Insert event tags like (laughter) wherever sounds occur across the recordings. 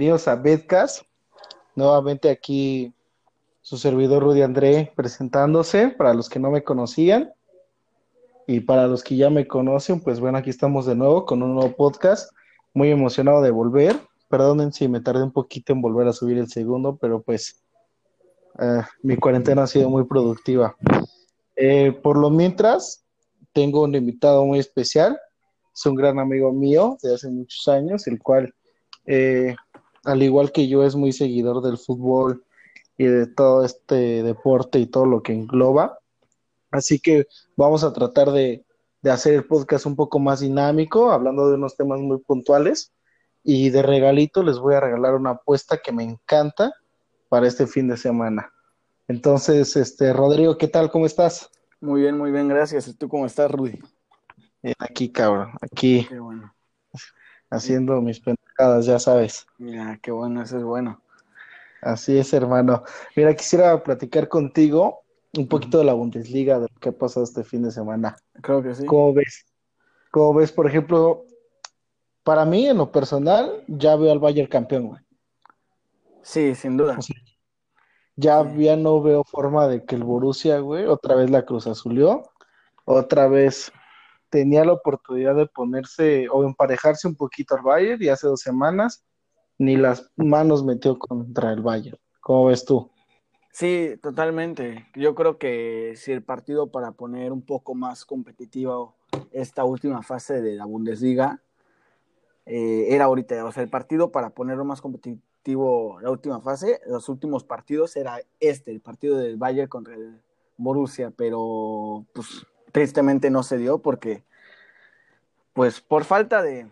Bienvenidos a Bedcast. Nuevamente aquí su servidor Rudy André presentándose para los que no me conocían. Y para los que ya me conocen, pues bueno, aquí estamos de nuevo con un nuevo podcast. Muy emocionado de volver. Perdonen si me tardé un poquito en volver a subir el segundo, pero pues eh, mi cuarentena ha sido muy productiva. Eh, por lo mientras, tengo un invitado muy especial. Es un gran amigo mío de hace muchos años, el cual eh, al igual que yo, es muy seguidor del fútbol y de todo este deporte y todo lo que engloba. Así que vamos a tratar de, hacer el podcast un poco más dinámico, hablando de unos temas muy puntuales. Y de regalito les voy a regalar una apuesta que me encanta para este fin de semana. Entonces, este, Rodrigo, ¿qué tal? ¿Cómo estás? Muy bien, muy bien, gracias. ¿Y tú cómo estás, Rudy? aquí, cabrón, aquí. Haciendo mis ya sabes. Mira, qué bueno, eso es bueno. Así es, hermano. Mira, quisiera platicar contigo un poquito de la Bundesliga, de lo que ha pasado este fin de semana. Creo que sí. ¿Cómo ves? ¿Cómo ves, por ejemplo, para mí, en lo personal, ya veo al Bayern campeón, güey. Sí, sin duda. ya, ya no veo forma de que el Borussia, güey, otra vez la Cruz Azulió, otra vez tenía la oportunidad de ponerse o emparejarse un poquito al Bayern y hace dos semanas ni las manos metió contra el Bayern. ¿Cómo ves tú? Sí, totalmente. Yo creo que si el partido para poner un poco más competitivo esta última fase de la Bundesliga eh, era ahorita, o sea, el partido para ponerlo más competitivo la última fase, los últimos partidos era este, el partido del Bayern contra el Borussia, pero pues tristemente no se dio porque, pues por falta de,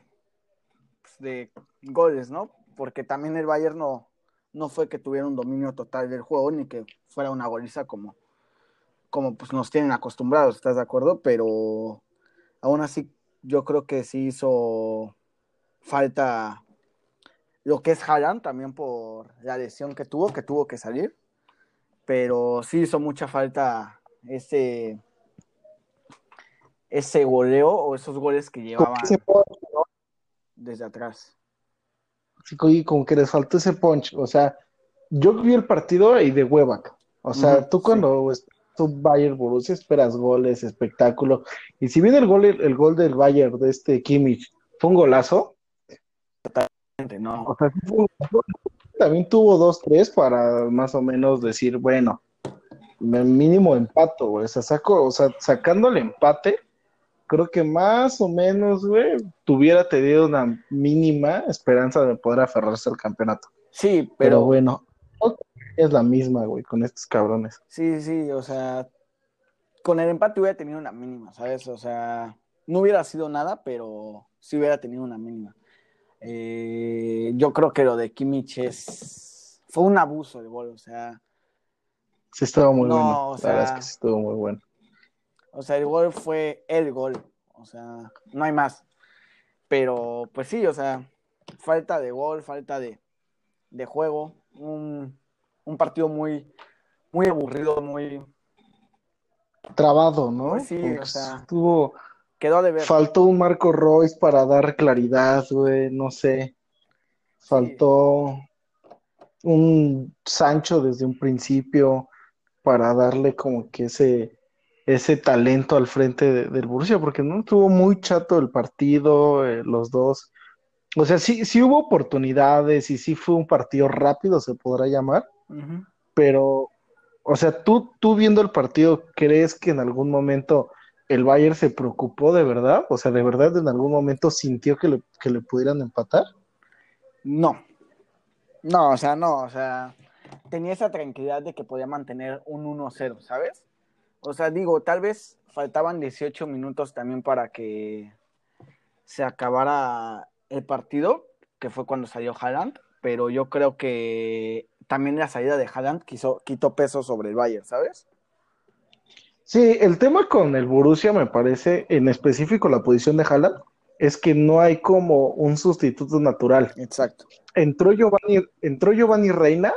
de goles, ¿no? Porque también el Bayern no, no fue que tuviera un dominio total del juego ni que fuera una goliza como, como pues nos tienen acostumbrados, ¿estás de acuerdo? Pero aún así yo creo que sí hizo falta lo que es Haaland también por la lesión que tuvo, que tuvo que salir, pero sí hizo mucha falta ese ese goleo o esos goles que llevaban desde atrás. Sí, como que les faltó ese punch. O sea, yo vi el partido y de hueva. O sea, tú cuando tú Bayern Borussia esperas goles, espectáculo. Y si viene el gol, el, gol del Bayern de este Kimmich, fue un golazo. Totalmente, no. O sea, también tuvo dos, tres para más o menos decir, bueno, mínimo empato, güey. O sea, saco, o sea, sacando el empate, creo que más o menos, güey, tuviera tenido una mínima esperanza de poder aferrarse al campeonato. Sí, pero, bueno, es la misma, güey, con estos cabrones. Sí, sí, o sea, con el empate hubiera tenido una mínima, ¿sabes? O sea, no hubiera sido nada, pero sí hubiera tenido una mínima. Eh, yo creo que lo de Kimmich es... fue un abuso de gol, o sea... Sí, estuvo muy bueno. la verdad es que sí estuvo muy bueno. O sea, el gol fue el gol. O sea, no hay más. Pero, pues sí, o sea, falta de gol, falta de, juego. Un, partido muy, muy aburrido, muy. Trabado, ¿no? Pues sí, o sea. Estuvo. Quedó de ver. Faltó un Marco Royce para dar claridad, güey, no sé. Faltó un Sancho desde un principio para darle como que ese ese talento al frente del Borussia, porque no tuvo muy chato el partido, eh, los dos. O sea, sí, sí hubo oportunidades y sí fue un partido rápido, se podrá llamar, pero, o sea, tú, tú viendo el partido, ¿crees que en algún momento el Bayern se preocupó de verdad? O sea, ¿de verdad en algún momento sintió que le, que le pudieran empatar? No, no, o sea, no, o sea, tenía esa tranquilidad de que podía mantener un 1-0, ¿sabes? O sea, digo, tal vez faltaban 18 minutos también para que se acabara el partido, que fue cuando salió Haaland, pero yo creo que también la salida de Haaland quiso, quitó peso sobre el Bayern, ¿sabes? Sí, el tema con el Borussia me parece, en específico la posición de Haaland, es que no hay como un sustituto natural. Exacto. Entró Giovanni, entró Giovanni Reina,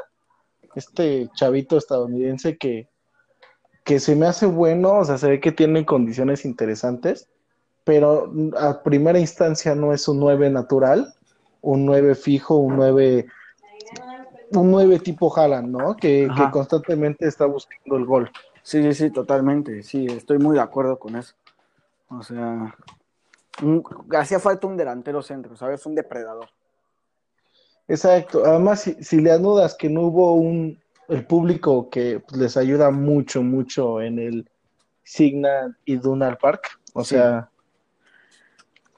este chavito estadounidense que que se me hace bueno, o sea, se ve que tiene condiciones interesantes, pero a primera instancia no es un 9 natural, un 9 fijo, un 9 un nueve tipo Haaland, ¿no? Que, que, constantemente está buscando el gol. Sí, sí, sí, totalmente. Sí, estoy muy de acuerdo con eso. O sea, hacía falta un delantero centro, ¿sabes? Un depredador. Exacto. Además, si, si le anudas que no hubo un el público que pues, les ayuda mucho, mucho en el Signal y Dunar Park. O sea,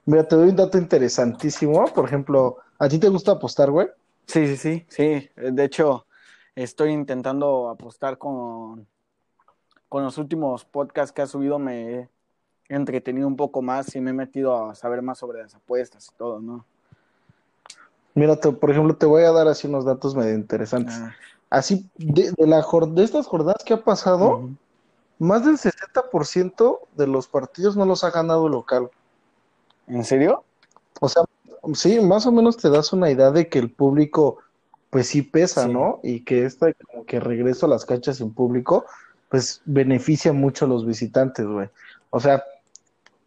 mira, te doy un dato interesantísimo. Por ejemplo, ¿a ti te gusta apostar, güey? Sí, sí, sí, sí. De hecho, estoy intentando apostar con, con los últimos podcasts que ha subido. Me he entretenido un poco más y me he metido a saber más sobre las apuestas y todo, ¿no? Mira, por ejemplo, te voy a dar así unos datos medio interesantes. Ah. Así, de, la, de estas jornadas que ha pasado, más del 60% de los partidos no los ha ganado el local. ¿En serio? O sea, sí, más o menos te das una idea de que el público, pues sí pesa, ¿no? Y que esta, como que regreso a las canchas en público, pues beneficia mucho a los visitantes, güey. O sea,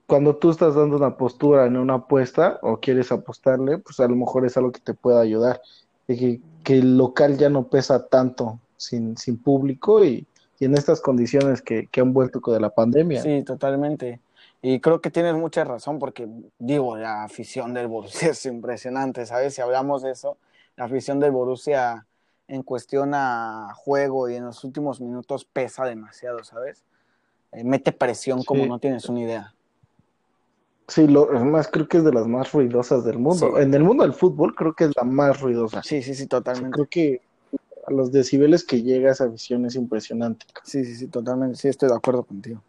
cuando tú estás dando una postura en una apuesta o quieres apostarle, pues a lo mejor es algo que te pueda ayudar. De que, que el local ya no pesa tanto sin, sin público y, en estas condiciones que, que han vuelto con la pandemia. Sí, totalmente. Y creo que tienes mucha razón porque, digo, la afición del Borussia (laughs) es impresionante, ¿sabes? Si hablamos de eso, la afición del Borussia en cuestión a juego y en los últimos minutos pesa demasiado, ¿sabes? Eh, mete presión como no tienes una idea. Sí, lo, más creo que es de las más ruidosas del mundo. En el mundo del fútbol creo que es la más ruidosa. Sí, sí, sí, totalmente. creo que a los decibeles que llega esa visión es impresionante. Sí, sí, sí, totalmente. Sí, estoy de acuerdo contigo.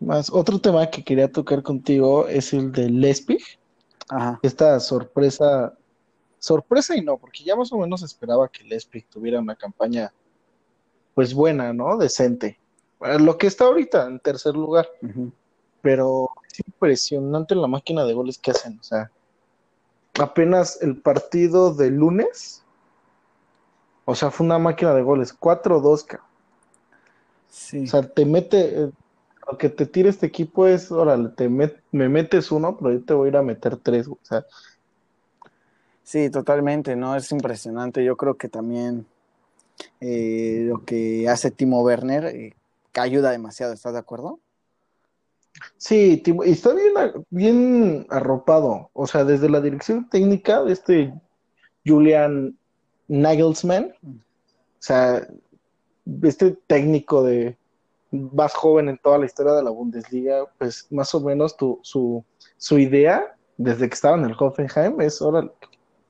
Más, otro tema que quería tocar contigo es el de Lespig. Ajá. Esta sorpresa, sorpresa y no, porque ya más o menos esperaba que Lespig tuviera una campaña, pues buena, ¿no? Decente. Lo que está ahorita en tercer lugar pero es impresionante la máquina de goles que hacen. O sea, apenas el partido de lunes, o sea, fue una máquina de goles, 4-2, sí. O sea, te mete, eh, lo que te tira este equipo es, órale, te me metes uno, pero yo te voy a ir a meter tres, o sea. Sí, totalmente, ¿no? Es impresionante. Yo creo que también eh, lo que hace Timo Werner eh, que ayuda demasiado, ¿estás de acuerdo? Sí, y está bien, bien arropado. O sea, desde la dirección técnica de este Julian Nagelsmann, o sea, este técnico de más joven en toda la historia de la Bundesliga, pues más o menos tu, su, su idea desde que estaba en el Hoffenheim es, ahora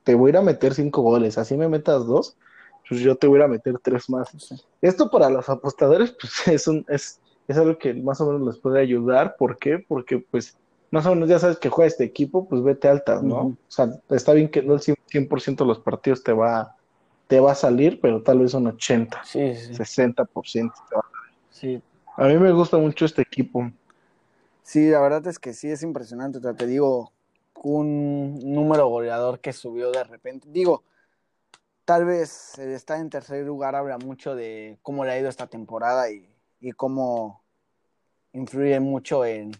te voy a ir a meter cinco goles, así me metas dos, pues yo te voy a meter tres más. Esto para los apostadores, (laughs) pues es un, es, es algo que más o menos les puede ayudar. ¿Por qué? Porque pues más o menos ya sabes que juega este equipo, pues vete altas, ¿no? O sea, está bien que no el 100% de los partidos te va, te va a salir, pero tal vez un 80, sí, sí. 60% te va a Sí. A mí me gusta mucho este equipo. Sí, la verdad es que sí es impresionante. O sea, te digo, un número goleador que subió de repente. Digo, tal vez estar en tercer lugar habla mucho de cómo le ha ido esta temporada y y cómo influye mucho en,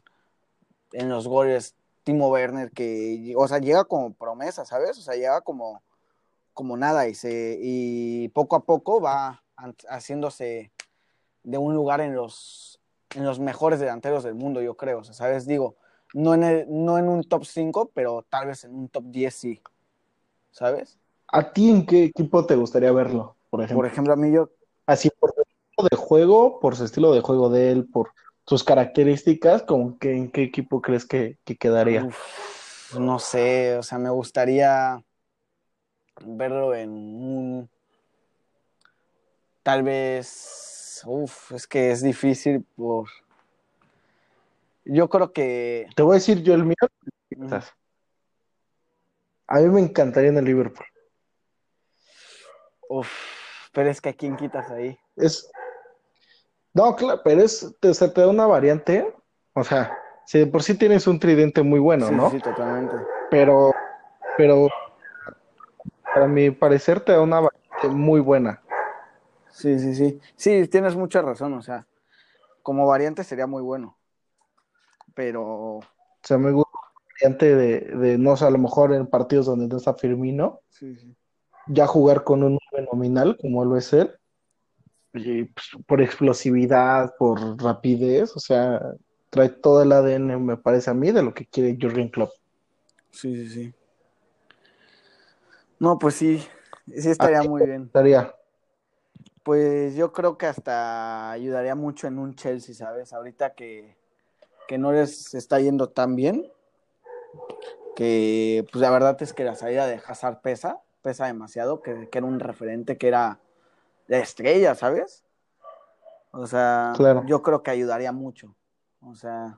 en los goles Timo Werner, que, o sea, llega como promesa, ¿sabes? O sea, llega como, como nada y, se, y poco a poco va haciéndose de un lugar en los, en los mejores delanteros del mundo, yo creo. O sea, ¿sabes? Digo, no en, el, no en un top 5, pero tal vez en un top 10 sí. ¿Sabes? ¿A ti en qué equipo te gustaría verlo, por ejemplo? Por ejemplo, a mí yo... Así por de juego, por su estilo de juego de él, por sus características, como que en qué equipo crees que, quedaría? no sé, o sea, me gustaría verlo en un tal vez uf, es que es difícil por yo creo que te voy a decir yo el mío. A mí me encantaría en el Liverpool. Uf, pero es que a quién quitas ahí es no, claro, pero es, te, te da una variante, o sea, si por sí tienes un tridente muy bueno, ¿no? Sí, totalmente. Pero, pero, para mi parecer te da una variante muy buena. Sí, sí, sí. Sí, tienes mucha razón, o sea, como variante sería muy bueno. Pero. O sea, me gusta variante de, de no sé, a lo mejor en partidos donde no está Firmino. Sí, sí. ya jugar con un nominal como lo es él, por explosividad, por rapidez, o sea, trae todo el ADN, me parece a mí, de lo que quiere Jurgen Klopp. Sí, sí, sí. No, pues sí, sí estaría muy bien. Estaría. Pues yo creo que hasta ayudaría mucho en un Chelsea, ¿sabes? Ahorita que, que no les está yendo tan bien, que pues la verdad es que la salida de Hazard pesa, pesa demasiado, que, que era un referente, que era de estrella, ¿sabes? O sea, Claro. yo creo que ayudaría mucho. O sea,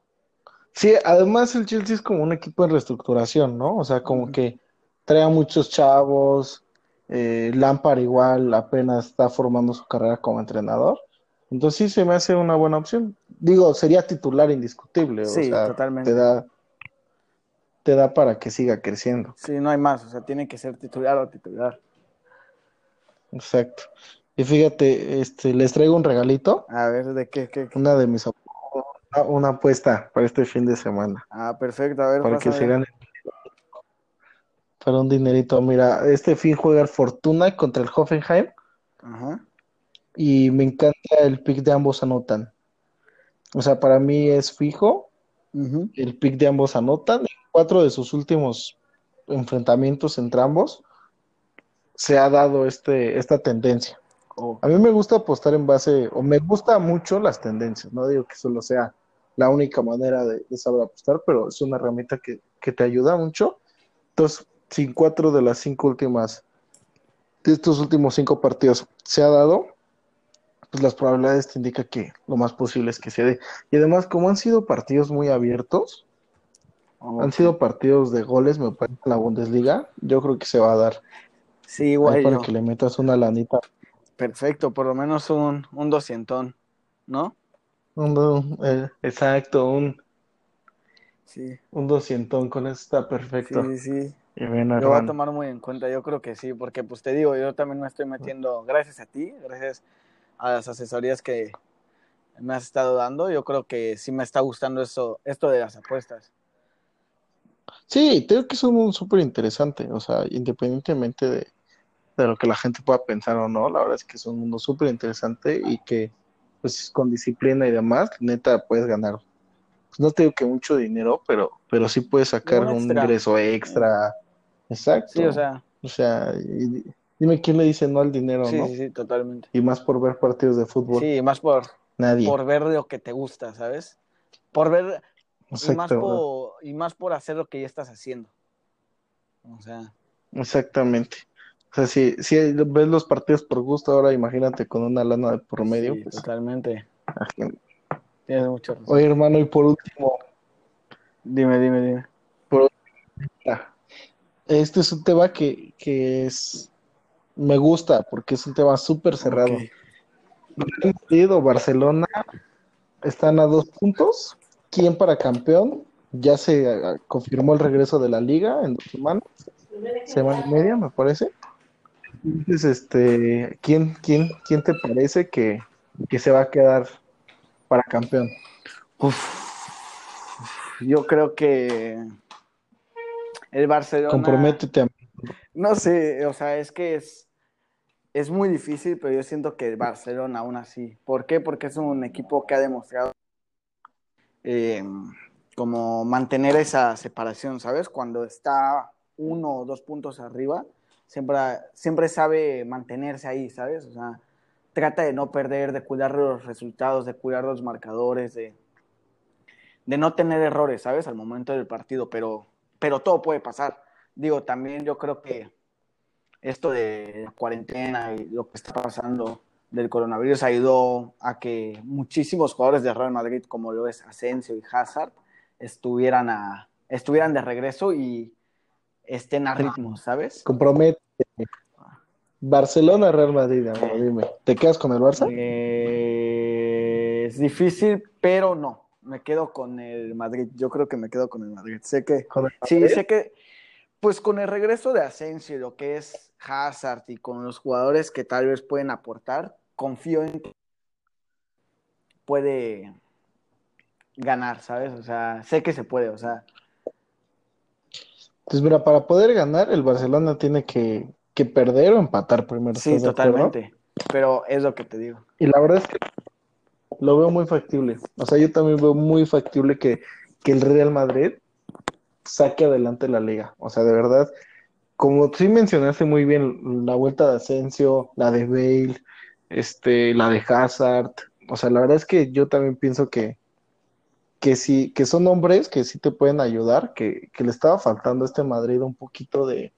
Sí, además el Chelsea es como un equipo en reestructuración, ¿no? O sea, como que trae a muchos chavos, eh, Lampard igual apenas está formando su carrera como entrenador. Entonces sí se me hace una buena opción. Digo, sería titular indiscutible, o Sí, sea, totalmente. te da, te da para que siga creciendo. sí, no hay más, o sea, tiene que ser titular o titular. Exacto. Y fíjate, este, les traigo un regalito, A ver, ¿de qué? qué, qué? una de mis una, una apuesta para este fin de semana, Ah, perfecto, a ver, para que se gane para un dinerito. Mira, este fin juega Fortuna contra el Hoffenheim Ajá. y me encanta el pick de ambos anotan. O sea, para mí es fijo, el pick de ambos anotan. En cuatro de sus últimos enfrentamientos entre ambos se ha dado este, esta tendencia. Oh, A mí me gusta apostar en base, o me gusta mucho las tendencias, no digo que solo sea la única manera de, de saber apostar, pero es una herramienta que, que te ayuda mucho. Entonces, si cuatro de las cinco últimas, de estos últimos cinco partidos se ha dado, pues las probabilidades te indican que lo más posible es que se dé. Y además, como han sido partidos muy abiertos, han sido partidos de goles, me parece, en la Bundesliga, yo creo que se va a dar. Sí, Ahí igual para yo. que le metas una lanita. Perfecto, por lo menos un, un doscientón, ¿no? Un do- eh, exacto, un, Sí, un doscientón con eso está perfecto. sí, sí. Y ven, Lo voy a tomar muy en cuenta, yo creo que sí, porque pues te digo, yo también me estoy metiendo, gracias a ti, gracias a las asesorías que me has estado dando, yo creo que sí me está gustando eso, esto de las apuestas. Sí, creo que es un súper interesante, o sea, independientemente de, de lo que la gente pueda pensar o no, la verdad es que es un mundo súper interesante y que, pues, con disciplina y demás, neta, puedes ganar. Pues, no te digo que mucho dinero, pero, pero sí puedes sacar Un extra. ingreso extra. Exacto. Sí, o sea, O sea, y- dime quién le dice no al dinero, sí, ¿no? sí, sí, totalmente. Y más por ver partidos de fútbol. Sí, más por, Nadie. por ver lo que te gusta, ¿sabes? Por ver, y más por, y más por hacer lo que ya estás haciendo. O sea, Exactamente. O sea, si, si ves los partidos por gusto, ahora imagínate con una lana de por medio, sí, pues totalmente. imagínate. Tienes mucha razón. Oye, hermano, y por último, Dime, dime, dime. ah, este es un tema que, que es, me gusta porque es un tema súper cerrado. Ok. Real Madrid o Barcelona están a dos puntos. ¿Quién para campeón? Ya se ah, confirmó el regreso de la liga en dos semanas, semana y media, me parece. Entonces, este, ¿quién, quién, quién te parece que, que se va a quedar para campeón? Uf, yo creo que el Barcelona. Comprométete a No sé, o sea, es que es, es muy difícil, pero yo siento que el Barcelona aún así. ¿Por qué? Porque es un equipo que ha demostrado eh, como mantener esa separación, ¿sabes? Cuando está uno o dos puntos arriba, siempre, siempre sabe mantenerse ahí, ¿sabes? O sea, trata de no perder, de cuidar los resultados, de cuidar los marcadores, de, de no tener errores, ¿sabes? Al momento del partido, pero, pero todo puede pasar. Digo, también yo creo que esto de la cuarentena y lo que está pasando del coronavirus ayudó a que muchísimos jugadores de Real Madrid, como lo es Asensio y Hazard, estuvieran, a, estuvieran de regreso y estén a ritmo, ¿sabes? Comprométete. Barcelona, Real Madrid, dime. ¿Te quedas con el Barça? Eh, es difícil, pero no. Me quedo con el Madrid. Yo creo que me quedo con el Madrid. Sé que, ¿Con el sí, sé que, pues con el regreso de Asensio y lo que es Hazard y con los jugadores que tal vez pueden aportar, confío en que puede ganar, ¿sabes? O sea, sé que se puede, o sea, Pues mira, para poder ganar, el Barcelona tiene que que perder o empatar primero. Sí, totalmente. Pero es lo que te digo. Y la verdad es que lo veo muy factible. O sea, yo también veo muy factible que, que el Real Madrid saque adelante la liga. O sea, de verdad, como sí mencionaste muy bien, la vuelta de Asensio, la de Bale, este, la de Hazard. O sea, la verdad es que yo también pienso que, que sí, que son hombres que sí te pueden ayudar, que, que le estaba faltando a este Madrid un poquito de,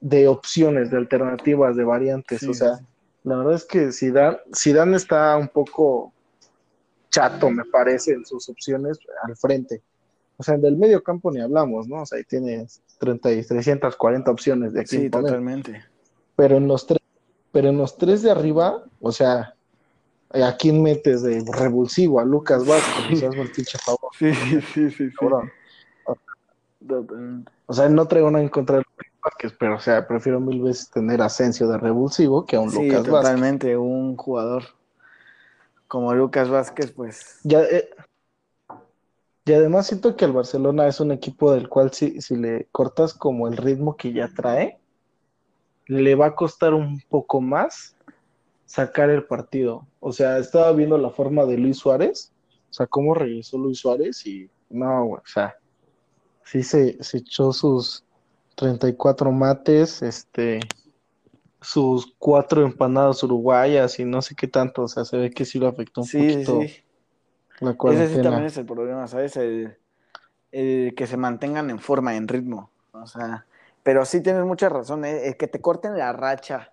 de opciones, de alternativas, de variantes. o sea, la verdad es que Zidane, Zidane está un poco chato, me parece, en sus opciones al frente. O sea, del medio campo ni hablamos, ¿no? O sea, ahí tienes 30 y 340 opciones de aquí. Sí, totalmente. Pero en los tres, pero en los tres de arriba, o sea, ¿a quién metes de revulsivo? A Lucas Vázquez, hazme el pinche favor. (laughs) Sí, sí, sí, sí. O sea, no traigo nada en contra de Lucas Vázquez, pero o sea, prefiero mil veces tener Asensio de revulsivo que a un Lucas Vázquez. totalmente, un jugador como Lucas Vázquez, pues. Ya, eh, y además siento que el Barcelona es un equipo del cual si, si le cortas como el ritmo que ya trae, le va a costar un poco más sacar el partido. O sea, estaba viendo la forma de Luis Suárez, o sea, cómo regresó Luis Suárez y no, o sea, sí se, se echó sus 34 mates, este, sus cuatro empanadas uruguayas y no sé qué tanto, o sea, se ve que sí lo afectó un poquito. Sí. Ese sí también es el problema, ¿sabes? El, que se mantengan en forma, en ritmo. O sea, pero sí tienes mucha razón, ¿eh? el que te corten la racha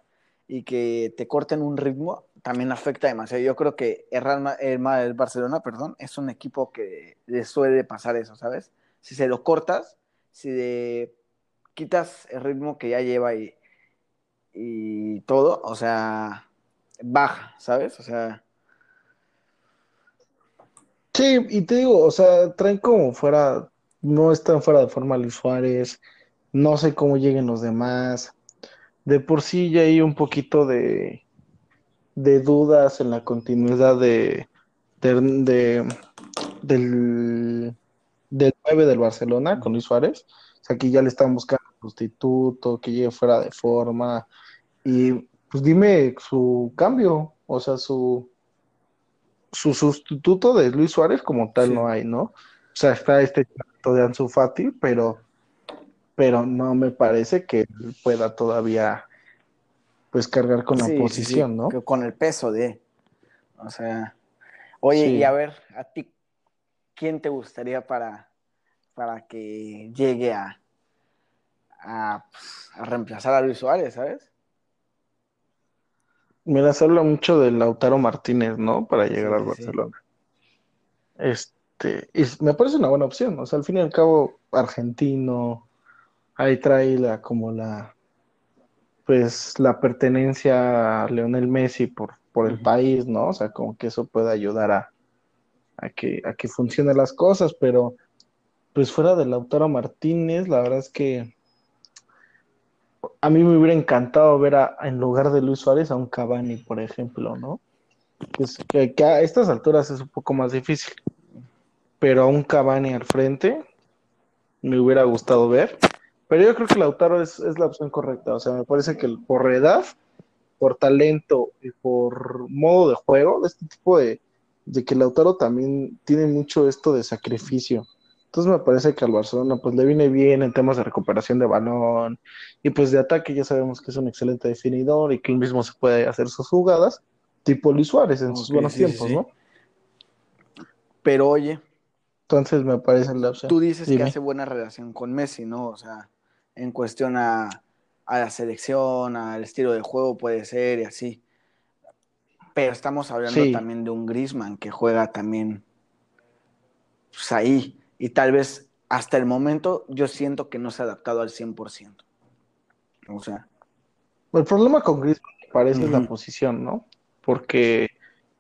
y que te corten un ritmo también afecta demasiado. Yo creo que el, el Barcelona, perdón, es un equipo que le suele pasar eso, ¿sabes? Si se lo cortas, si de, quitas el ritmo que ya lleva y, y todo, o sea, baja, ¿sabes? O sea, Sí, y te digo, o sea, traen como fuera, no están fuera de forma Luis Suárez, no sé cómo lleguen los demás. De por sí ya hay un poquito de, de dudas en la continuidad de, de, del, del 9 del Barcelona con Luis Suárez. O sea, aquí ya le están buscando sustituto, que llegue fuera de forma. Y pues dime su cambio, o sea, su, su sustituto de Luis Suárez como tal no hay, ¿no? O sea, está este de Ansu Fati, pero, pero no me parece que pueda todavía pues cargar con la posición, ¿no? Con el peso de, o sea, oye, y a ver, a ti, ¿quién te gustaría para, para que llegue a, a, pues, a reemplazar a Luis Suárez, ¿sabes? Mira, se habla mucho de Lautaro Martínez, ¿no? Para llegar al Barcelona. Este, y me parece una buena opción. O sea, al fin y al cabo, argentino, ahí trae la, como la, pues, la pertenencia a Leonel Messi por, por el país, ¿no? O sea, como que eso puede ayudar a, a que, a que funcionen las cosas, pero, pues, fuera de Lautaro Martínez, la verdad es que a mí me hubiera encantado ver a, en lugar de Luis Suárez a un Cavani, por ejemplo, ¿no? Pues, que, a estas alturas es un poco más difícil. Pero a un Cavani al frente me hubiera gustado ver. Pero yo creo que Lautaro es, es la opción correcta. O sea, me parece que por edad, por talento y por modo de juego, de este tipo de, de que Lautaro también tiene mucho esto de sacrificio. Entonces me parece que al Barcelona pues le viene bien en temas de recuperación de balón y pues de ataque ya sabemos que es un excelente definidor y que él mismo se puede hacer sus jugadas, tipo Luis Suárez en sus buenos tiempos, ¿no? Pero oye. Entonces me parece la opción. Tú dices que hace buena relación con Messi, ¿no? O sea, en cuestión a, la selección, al estilo de juego puede ser y así. Pero estamos hablando también de un Grisman que juega también pues, ahí y tal vez hasta el momento yo siento que no se ha adaptado al 100%. O sea. El problema con Griezmann parece la posición, ¿no? Porque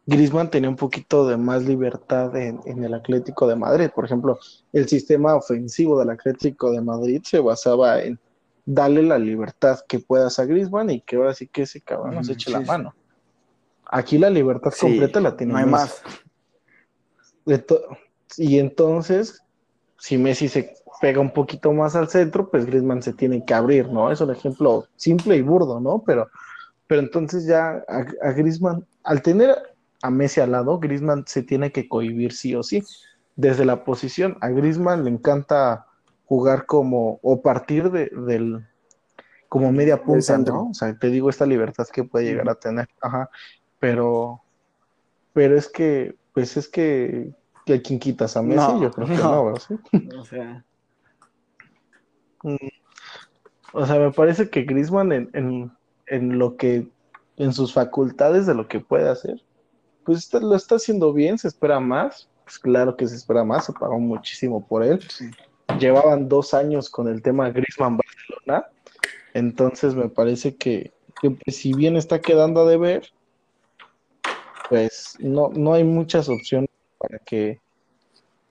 Griezmann tenía un poquito de más libertad en, el Atlético de Madrid. Por ejemplo, el sistema ofensivo del Atlético de Madrid se basaba en darle la libertad que puedas a Griezmann y que ahora sí que ese cabrón nos eche la mano. Aquí la libertad completa la tiene. No hay más. y entonces si Messi se pega un poquito más al centro, pues Griezmann se tiene que abrir, ¿no? Es un ejemplo simple y burdo, ¿no? Pero, pero entonces ya a, a Griezmann, al tener a Messi al lado, Griezmann se tiene que cohibir sí o sí. Desde la posición, a Griezmann le encanta jugar como, o partir de, del, como media punta, ¿no? O sea, te digo esta libertad que puede llegar a tener, ajá, pero, pero es que, pues es que, que a quien quitas a Messi, yo creo que no, no ¿sí? (laughs) O sea. Mm, o sea, me parece que Griezmann en, en, en, lo que, en sus facultades de lo que puede hacer, pues lo está haciendo bien, se espera más, pues claro que se espera más, se pagó muchísimo por él. Llevaban dos años con el tema Griezmann Barcelona, entonces me parece que, que pues, si bien está quedando a deber, pues no, no hay muchas opciones para que,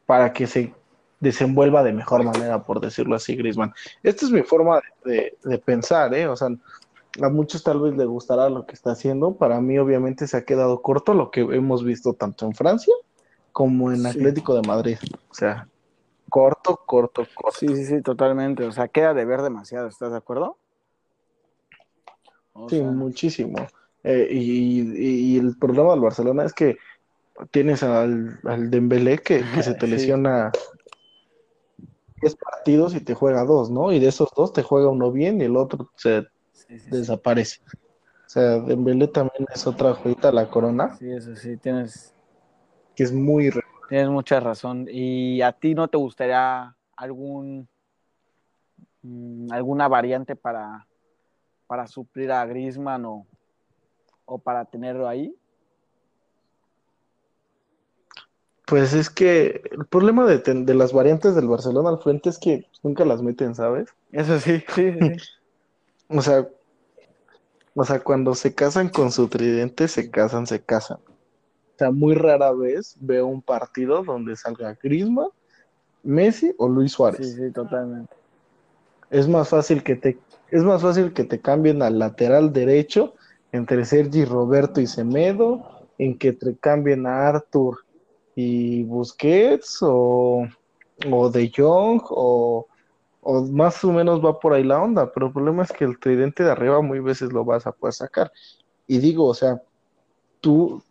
para que se desenvuelva de mejor manera, por decirlo así, Grisman. Esta es mi forma de, pensar, ¿eh? O sea, a muchos tal vez les gustará lo que está haciendo. Para mí, obviamente, se ha quedado corto lo que hemos visto tanto en Francia como en Atlético de Madrid. O sea, corto, corto, corto. Sí, sí, sí, totalmente. O sea, queda de ver demasiado, ¿estás de acuerdo? sí, muchísimo. Eh, y, el problema del Barcelona es que tienes al, al Dembélé que, se te (laughs) lesiona 10 partidos y te juega dos, ¿no? Y de esos dos te juega uno bien y el otro se desaparece. O sea, Dembélé también es otra joyita la corona. Sí, eso sí, tienes... Que es muy... Tienes mucha razón. ¿Y a ti no te gustaría algún mm, alguna variante para, para suplir a Griezmann o, o para tenerlo ahí? Pues es que el problema de, de, las variantes del Barcelona al frente es que nunca las meten, ¿sabes? Eso sí, (laughs) sí, sí. o sea, o sea, cuando se casan con su tridente, se casan, se casan. O sea, muy rara vez veo un partido donde salga Griezmann, Messi o Luis Suárez. Sí, sí, totalmente. Es más fácil que te es más fácil que te cambien al lateral derecho entre Sergi Roberto y Semedo, en que te cambien a Arthur y Busquets o, o De Jong o, o, más o menos va por ahí la onda, pero el problema es que el tridente de arriba muy veces lo vas a poder sacar. Y digo, o sea, tú,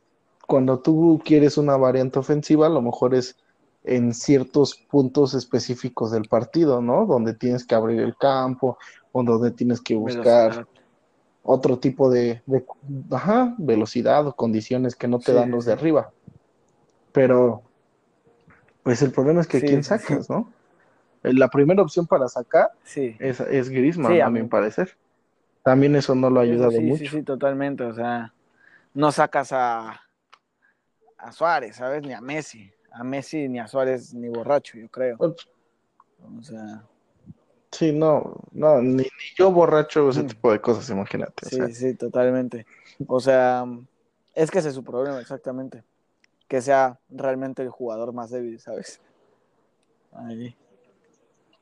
cuando tú quieres una variante ofensiva, a lo mejor es en ciertos puntos específicos del partido, ¿no? Donde tienes que abrir el campo o donde tienes que buscar otro tipo de, velocidad o condiciones que no te dan los de arriba. Pero, pues el problema es que quién sacas, ¿no? Eh, la primera opción para sacar es, es Griezmann, a mi parecer. También eso no lo ha ayudado mucho. Sí, sí, totalmente. O sea, no sacas a, a Suárez, ¿sabes? Ni a Messi. A Messi ni a Suárez ni borracho, yo creo. Pues, o sea. Sí, no, no, ni, yo borracho ese tipo de cosas, imagínate. Sí, sí, totalmente. O sea, es que ese es su problema, exactamente que sea realmente el jugador más débil, ¿sabes? Ahí.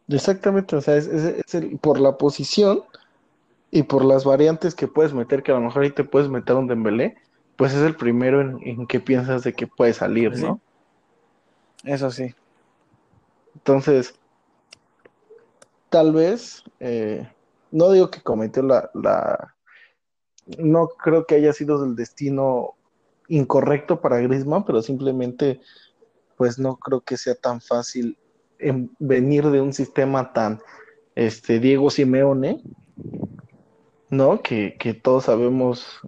Exactamente, o sea, es, por la posición y por las variantes que puedes meter, que a lo mejor ahí te puedes meter un Dembélé, pues es el primero en, que piensas de que puede salir, ¿no? Eso sí. Entonces, tal vez, eh, no digo que cometió la, la, no creo que haya sido el destino incorrecto para Griezmann, pero simplemente pues no creo que sea tan fácil venir de un sistema tan este Diego Simeone, ¿no? Que, todos sabemos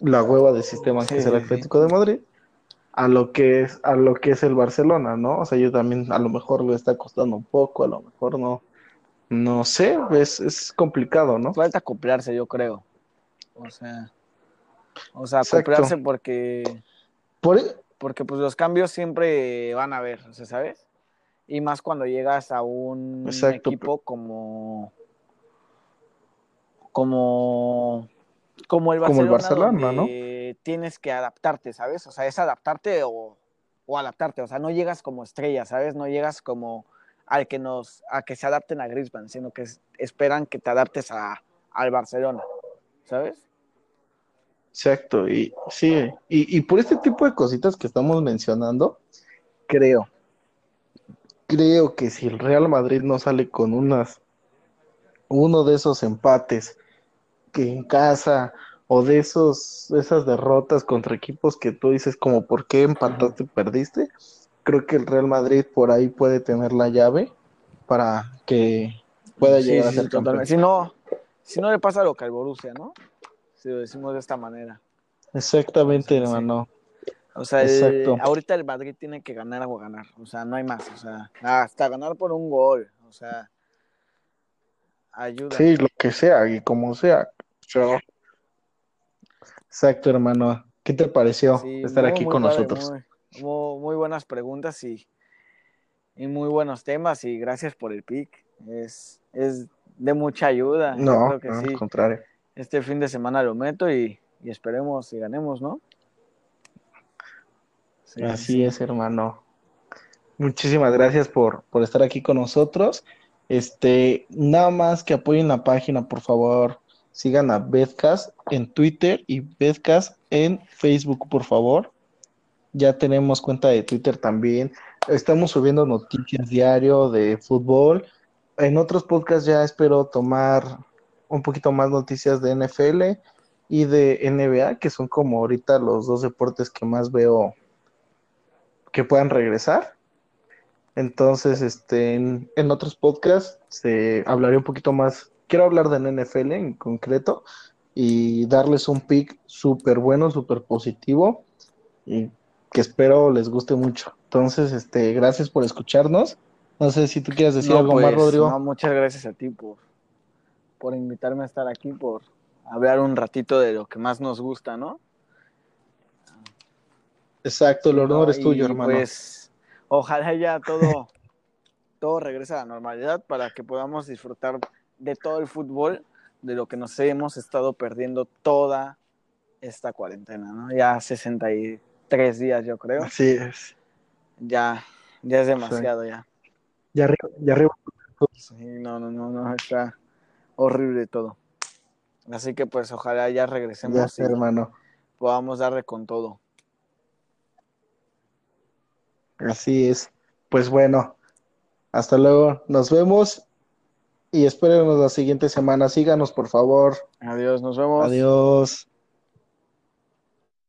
la hueva de sistema que es el Atlético de Madrid, a lo que es, a lo que es el Barcelona, ¿no? O sea, yo también a lo mejor le está costando un poco, a lo mejor no, no sé, es, es complicado, ¿no? Falta acoplarse, yo creo. O sea, o sea, acoplarse porque. E- porque pues los cambios siempre van a haber, ¿sabes? Y más cuando llegas a un equipo como. Como. Como el Barcelona. Como el Barcelona, ¿no? Tienes que adaptarte, ¿sabes? O sea, es adaptarte o, o adaptarte. O sea, no llegas como estrella, ¿sabes? No llegas como al que nos, a que se adapten a Griezmann, sino que esperan que te adaptes a, al Barcelona, ¿sabes? Exacto, y sí, y, por este tipo de cositas que estamos mencionando, creo creo que si el Real Madrid no sale con unas uno de esos empates que en casa o de esos esas derrotas contra equipos que tú dices como por qué empataste y perdiste, creo que el Real Madrid por ahí puede tener la llave para que pueda Sí, llegar a sí, ser campeón. totalmente. Si no, si no le pasa lo que al Borussia, ¿no? Si lo decimos de esta manera. Exactamente, Sí, sí. hermano. O sea, el- ahorita el Madrid tiene que ganar o ganar. O sea, no hay más. O sea, hasta ganar por un gol. O sea, ayuda. Sí, lo que sea y como sea. Yo- Exacto, hermano. ¿Qué te pareció Sí, estar muy, aquí muy con padre, nosotros? Muy, muy- buenas preguntas y, y muy buenos temas. Y gracias por el pick. Es, es de mucha ayuda. No, creo que no, sí. al contrario. Este fin de semana lo meto y, y esperemos y ganemos, ¿no? Sí, Así sí. es, hermano. Muchísimas gracias por, por estar aquí con nosotros. Este, nada más que apoyen la página, por favor. Sigan a Bedcast en Twitter y Bedcast en Facebook, por favor. Ya tenemos cuenta de Twitter también. Estamos subiendo noticias diario de fútbol. En otros podcasts ya espero tomar un poquito más noticias de NFL y de NBA, que son como ahorita los dos deportes que más veo que puedan regresar. Entonces, este, en, en otros podcasts se hablaré un poquito más. Quiero hablar del NFL en concreto y darles un pick súper bueno, súper positivo y que espero les guste mucho. Entonces, este, gracias por escucharnos. No sé si tú quieres decir No, algo más, pues, Rodrigo. no, muchas gracias a ti por, por invitarme a estar aquí, por hablar un ratito de lo que más nos gusta, ¿no? Exacto, el honor ¿no? es tuyo, hermano. Pues ojalá ya todo, todo regrese a la normalidad para que podamos disfrutar de todo el fútbol, de lo que nos hemos estado perdiendo toda esta cuarentena, ¿no? Ya 63 días, yo creo. Así es. Ya, ya es demasiado, ya. Y arriba, y arriba. Sí, no, no, no, no, está horrible todo. Así que pues ojalá ya Ya regresemos sé, y hermano. podamos darle con todo. Así es. Pues bueno, hasta luego. Nos vemos y espérenos la siguiente semana. Síganos, por favor. Adiós, nos vemos. Adiós.